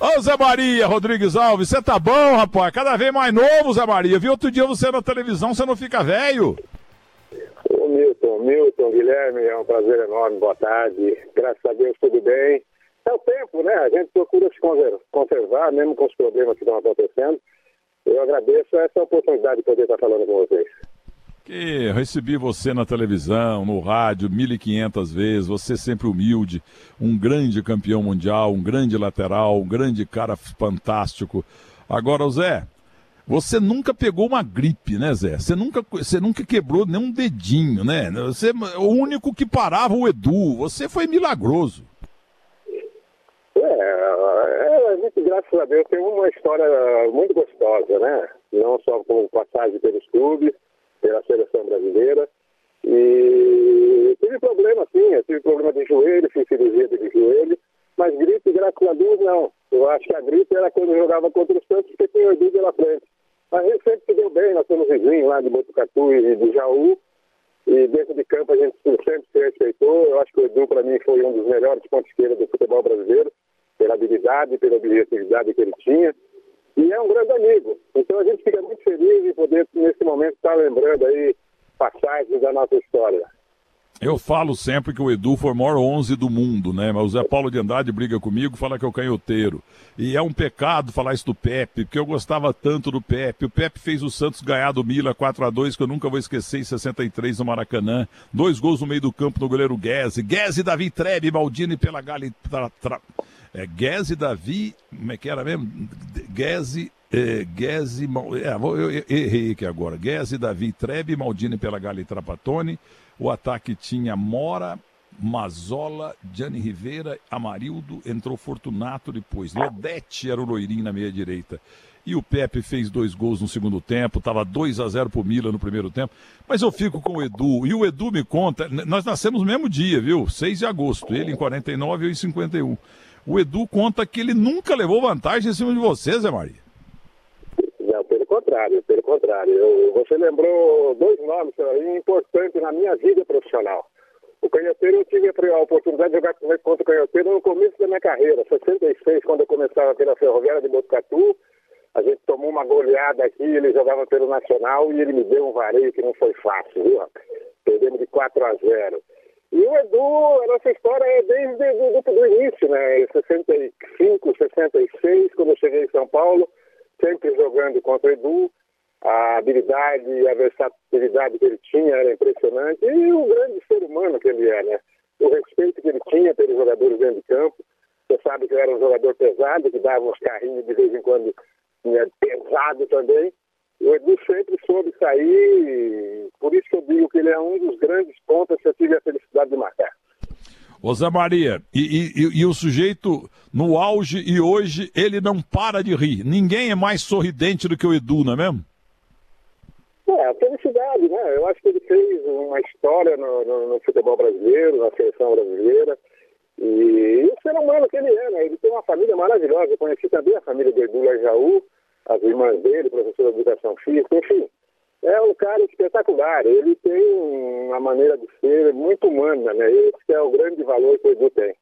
Ô Zé Maria Rodrigues Alves, você tá bom, rapaz? Cada vez mais novo, Zé Maria. Vi outro dia você na televisão, você não fica velho. Ô Milton, Milton, Guilherme, é um prazer enorme, boa tarde. Graças a Deus tudo bem. É o tempo, né? A gente procura se conservar, mesmo com os problemas que estão acontecendo. Eu agradeço essa oportunidade de poder estar falando com vocês. Que recebi você na televisão, no rádio, 1.500 vezes, você sempre humilde, um grande campeão mundial, um grande lateral, um grande cara fantástico. Agora, Zé, você nunca pegou uma gripe, né, Zé? Você nunca, você nunca quebrou nenhum dedinho, né? Você, o único que parava o Edu, você foi milagroso. É, é, a gente, graças a Deus, tem uma história muito gostosa, né? Não só com passagem pelos clubes, pela seleção brasileira. E tive problema, sim, eu tive problema de joelho, fiz cirurgia de joelho, mas gripe, graças a Deus, não. Eu acho que a gripe era quando eu jogava contra o Santos, porque tinha o Edu pela frente. Mas ele sempre se deu bem, nós somos vizinhos lá de Botucatu e de Jaú, e dentro de campo a gente sempre se respeitou. Eu acho que o Edu, para mim, foi um dos melhores pontos esquerda do futebol brasileiro, pela habilidade, pela objetividade que ele tinha e é um grande amigo. Então a gente fica muito feliz em poder, nesse momento, estar lembrando aí passagens da nossa história. Eu falo sempre que o Edu foi o maior 11 do mundo, né? Mas o Zé Paulo de Andrade briga comigo, fala que é o canhoteiro. E é um pecado falar isso do Pepe, porque eu gostava tanto do Pepe. O Pepe fez o Santos ganhar do Mila 4 a 2 que eu nunca vou esquecer, em 63 no Maracanã. Dois gols no meio do campo no goleiro Guese. Guese, Davi Trebe, Maldini pela Gali... Tra, tra, é, Guese, Davi, como é que era mesmo? Guese, é, é, eu, eu, errei aqui agora. Guese, Davi, Trebe, Maldini pela Gali Trapatone. O ataque tinha Mora, Mazola, Gianni Rivera, Amarildo, entrou Fortunato depois. Lodete era o loirinho na meia direita. E o Pepe fez dois gols no segundo tempo, estava 2 a 0 pro Milan no primeiro tempo. Mas eu fico com o Edu, e o Edu me conta, nós nascemos no mesmo dia, viu? 6 de agosto, ele em 49 e eu em 51 o Edu conta que ele nunca levou vantagem em cima de você, Zé Maria. Contrário, pelo contrário. Eu, você lembrou dois nomes importantes na minha vida profissional. O Canhoteiro, eu tive a oportunidade de jogar contra o Canhoteiro no começo da minha carreira, 66, quando eu começava pela Ferroviária de Botucatu. A gente tomou uma goleada aqui, ele jogava pelo Nacional e ele me deu um vareio que não foi fácil, viu? Perdemos de 4 a 0. E o Edu, a nossa história é desde o início, né? 65, 66, quando eu cheguei em São Paulo, sempre jogando contra o Edu. A habilidade e a versatilidade que ele tinha era impressionante. E o grande ser humano que ele é, né? O respeito que ele tinha pelos jogadores dentro de campo. Você sabe que ele era um jogador pesado, que dava uns carrinhos de vez em quando né, pesado também. O Edu sempre soube sair, por isso que eu digo que ele é um dos grandes pontos que eu tive a felicidade de marcar. Zé Maria, e, e, e, o sujeito no auge e hoje ele não para de rir. Ninguém é mais sorridente do que o Edu, não é mesmo? É, a felicidade, né? Eu acho que ele fez uma história no, no, no futebol brasileiro, na seleção brasileira. E, o ser humano que ele é, né? Ele tem uma família maravilhosa. Eu conheci também a família do Edu Jaú as irmãs dele, professor de educação física, enfim. É um cara espetacular. Ele tem uma maneira de ser muito humana, né? Esse é o grande valor que o Edu tem.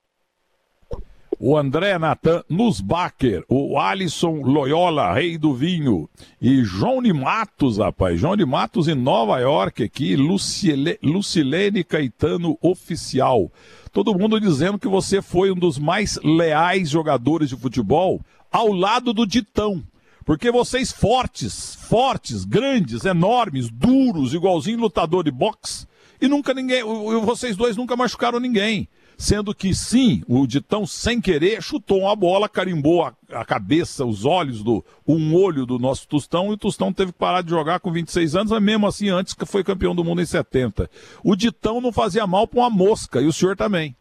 O André Natan Nusbacher, o Alisson Loyola, rei do vinho, e João de Matos, rapaz, João de Matos em Nova York aqui, Lucile, Lucilene Caetano oficial. Todo mundo dizendo que você foi um dos mais leais jogadores de futebol ao lado do Ditão. Porque vocês fortes, fortes, grandes, enormes, duros, igualzinho lutador de boxe, e nunca ninguém, vocês dois nunca machucaram ninguém. Sendo que sim, o Ditão, sem querer, chutou uma bola, carimbou a, a, cabeça, os olhos do. um olho do nosso Tostão, e o Tostão teve que parar de jogar com 26 anos, mas mesmo assim, antes que foi campeão do mundo em 70. O Ditão não fazia mal para uma mosca, e o senhor também.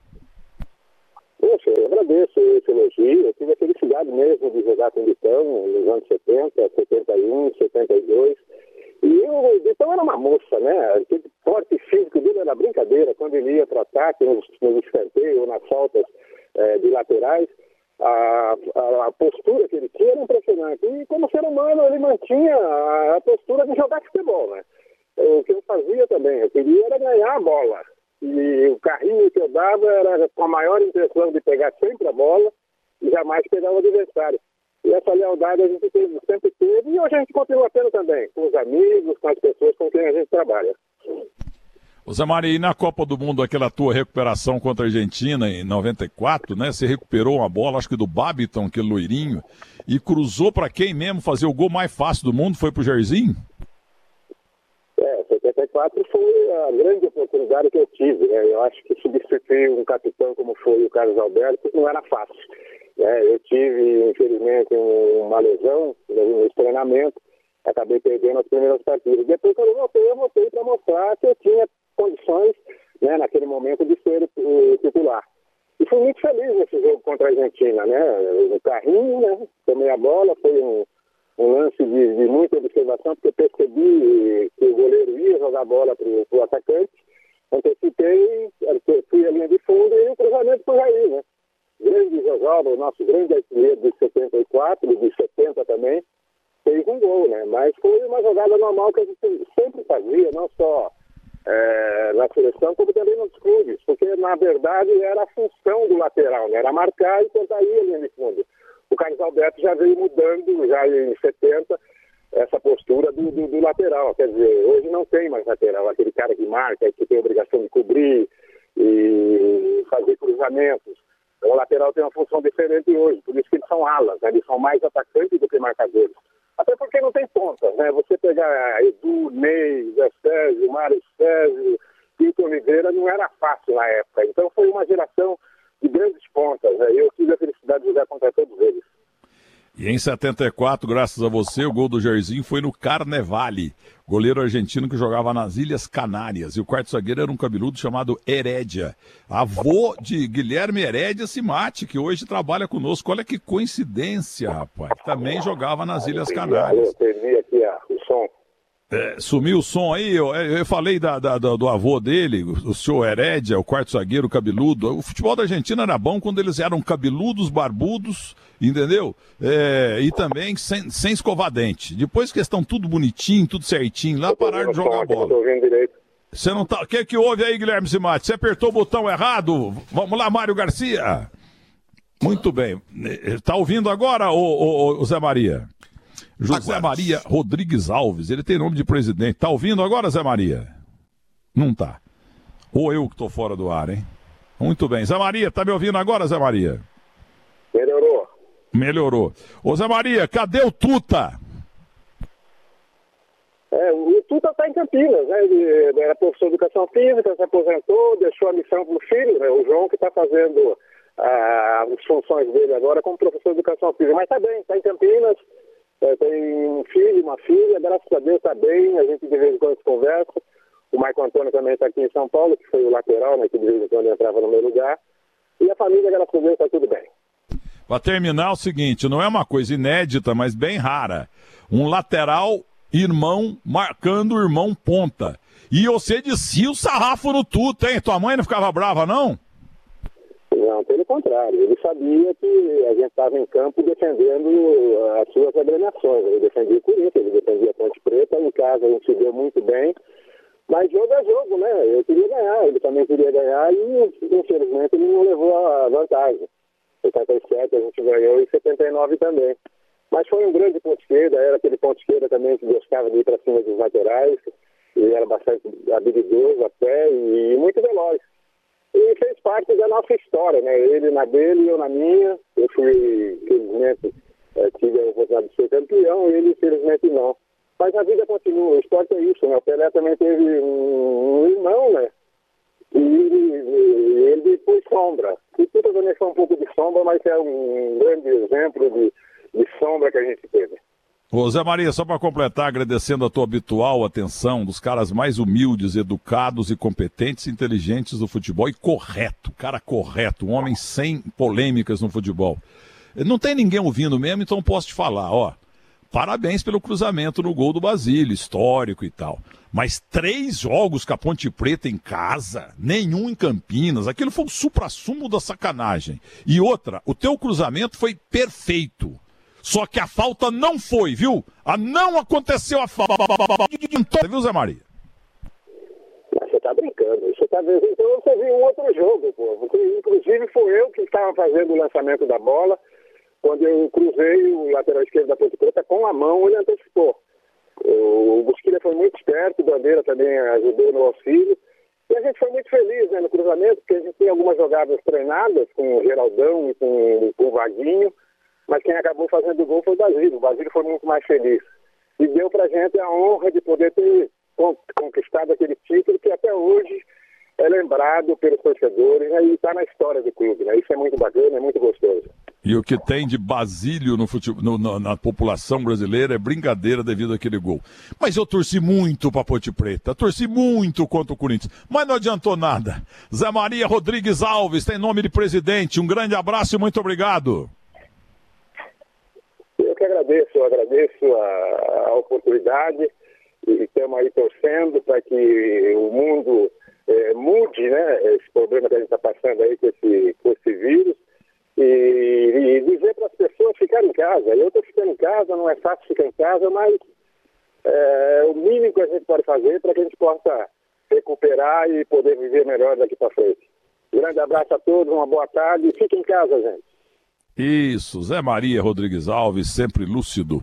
Eu agradeço esse elogio. Eu tive a felicidade mesmo de jogar com o Vitão nos anos 70, 71, 72. E o Vitão era uma moça, né? Aquele porte físico dele era brincadeira. Quando ele ia para ataque, nos, nos escanteios ou nas faltas é, de laterais, a, a, a, postura que ele tinha era impressionante. E como ser humano, ele mantinha a, a postura de jogar futebol, né? O que eu fazia também, eu queria era ganhar a bola. E o carrinho que eu dava era com a maior intenção de pegar sempre a bola. E jamais pegar o adversário. E essa lealdade a gente teve, sempre teve e hoje a gente continua tendo também, com os amigos, com as pessoas com quem a gente trabalha. Zé Maria, e na Copa do Mundo, aquela tua recuperação contra a Argentina em 94, né? Você recuperou uma bola, acho que do Babiton, aquele loirinho, e cruzou para quem mesmo fazer o gol mais fácil do mundo? Foi pro Jairzinho? É, 74 foi a grande oportunidade que eu tive, né? Eu acho que substituir um capitão como foi o Carlos Alberto não era fácil. Né? Eu tive, infelizmente, uma lesão no treinamento, acabei perdendo as primeiras partidas. Depois, quando eu voltei, eu voltei para mostrar que eu tinha condições, né, naquele momento, de ser o titular. E fui muito feliz nesse jogo contra a Argentina, né? No carrinho, né? Tomei a bola, foi um, um lance de, de, muita observação, porque percebi que o goleiro ia jogar a bola para o atacante, antecipei, fui a linha de fundo e o cruzamento foi aí, né? Grande Jojoba, o nosso grande artilheiro de 74, de 70 também, fez um gol, né? Mas foi uma jogada normal que a gente sempre fazia, não só é, na seleção, como também nos clubes, porque na verdade era a função do lateral, né? era marcar e tentar ir ali no fundo. O Carlos Alberto já veio mudando, já em 70, essa postura do, do, do, lateral. Quer dizer, hoje não tem mais lateral, aquele cara que marca, que tem a obrigação de cobrir e fazer cruzamentos. Então, o lateral tem uma função diferente hoje, por isso que eles são alas, né? eles são mais atacantes do que marcadores. Até porque não tem pontas, né? Você pegar Edu, Ney, Zé Sérgio, Mário Sérgio, Pinto Oliveira, não era fácil na época. Então foi uma geração de grandes pontas. Né? Eu tive a felicidade de jogar contra todos eles. E em 74, graças a você, o gol do Jairzinho foi no Carnevale, goleiro argentino que jogava nas Ilhas Canárias. E o quarto zagueiro era um cabeludo chamado Herédia, avô de Guilherme Herédia Simati, que hoje trabalha conosco. Olha que coincidência, rapaz. Também jogava nas Ilhas Canárias. Eu perdi aqui o som. É, sumiu o som aí, eu, eu falei da, da, do avô dele, o senhor Herédia, o quarto zagueiro cabeludo. O futebol da Argentina era bom quando eles eram cabeludos, barbudos, entendeu? É, e também sem, sem escovar dente. Depois que estão tudo bonitinho, tudo certinho, lá pararam de jogar bola. Você não tá. O que, que houve aí, Guilherme Simati? Você apertou o botão errado? Vamos lá, Mário Garcia. Muito bem. Tá ouvindo agora, ô, ô, ô Zé Maria? José Aguarde. Maria Rodrigues Alves, ele tem nome de presidente. Tá ouvindo agora, Zé Maria? Não tá. Ou eu que tô fora do ar, hein? Muito bem. Zé Maria, tá me ouvindo agora, Zé Maria? Melhorou. Melhorou. Ô Zé Maria, cadê o Tuta? É, o Tuta está em Campinas, né? Ele era professor de educação física, se aposentou, deixou a missão para o filho, né? o João, que está fazendo ah, as funções dele agora como professor de educação física. Mas está bem, está em Campinas, é, tem um filho, uma filha, graças a Deus está bem, a gente de vez em quando conversa. O Marco Antônio também está aqui em São Paulo, que foi o lateral, né, que de vez em quando entrava no meu lugar. E a família, graças a Deus, está tudo bem. Para terminar, o seguinte, não é uma coisa inédita, mas bem rara. Um lateral irmão marcando o irmão ponta. E você descia o sarrafo no tudo, hein? Tua mãe não ficava brava, não? Não, pelo contrário. Ele sabia que a gente estava em campo defendendo as suas agremiações. Ele defendia o Corinthians, ele defendia a Ponte Preta. Em casa a gente se deu muito bem. Mas jogo é jogo, né? Eu queria ganhar, ele também queria ganhar e, infelizmente, ele não levou a vantagem. Em 77 a gente ganhou e 79 também. Mas foi um grande ponto esquerda, era aquele ponto esquerda também que gostava de ir para cima dos laterais. Ele era bastante habilidoso até e muito veloz e fez parte da nossa história, né? Ele na dele eu na minha. Eu fui, felizmente, é, tive a oportunidade de ser campeão, ele, infelizmente, não. Mas a vida continua, o esporte é isso, né? O Pelé também teve um, um irmão, né? E, e ele depois sombra. E tudo também foi um pouco de sombra, mas é um grande exemplo de, de sombra que a gente teve. Ô Zé Maria, só para completar, agradecendo a tua habitual atenção dos caras mais humildes, educados e competentes, inteligentes do futebol e correto, cara correto, um homem sem polêmicas no futebol. Não tem ninguém ouvindo mesmo, então posso te falar, ó. Parabéns pelo cruzamento no gol do Basílio, histórico e tal. Mas três jogos com a Ponte Preta em casa, nenhum em Campinas, aquilo foi o supra-sumo da sacanagem. E outra, o teu cruzamento foi perfeito só que a falta não foi, viu? A não aconteceu a falta. Viu, Zé Maria? Você tá brincando. Você tá vendo. Então você viu um outro jogo, pô. Inclusive foi eu que estava fazendo o lançamento da bola. quando eu cruzei o lateral esquerdo da Ponte Preta com a mão, ele antecipou. O Busquilha foi muito esperto, o Bandeira também ajudou no auxílio. E a gente foi muito feliz né, no cruzamento, porque a gente tem algumas jogadas treinadas com o Geraldão e com, com o Vaguinho, mas quem acabou fazendo o gol foi o Basílio. O Basílio foi muito mais feliz. E deu pra gente a honra de poder ter conquistado aquele título que até hoje é lembrado pelos torcedores né, e está na história do clube. Né? Isso é muito bacana, é muito gostoso. E o que tem de Basílio no futebol, no, no, na população brasileira é brincadeira devido àquele gol. Mas eu torci muito para Ponte Preta, torci muito contra o Corinthians, mas não adiantou nada. Zé Maria Rodrigues Alves tem nome de presidente. Um grande abraço e muito obrigado. Agradeço, eu agradeço a, a oportunidade e estamos aí torcendo para que o mundo é, mude né, esse problema que a gente está passando aí com esse, com esse vírus e, e dizer para as pessoas ficarem em casa. Eu estou ficando em casa, não é fácil ficar em casa, mas é, o mínimo que a gente pode fazer para que a gente possa recuperar e poder viver melhor daqui para frente. Grande abraço a todos, uma boa tarde e fiquem em casa, gente. Isso, Zé Maria Rodrigues Alves, sempre lúcido.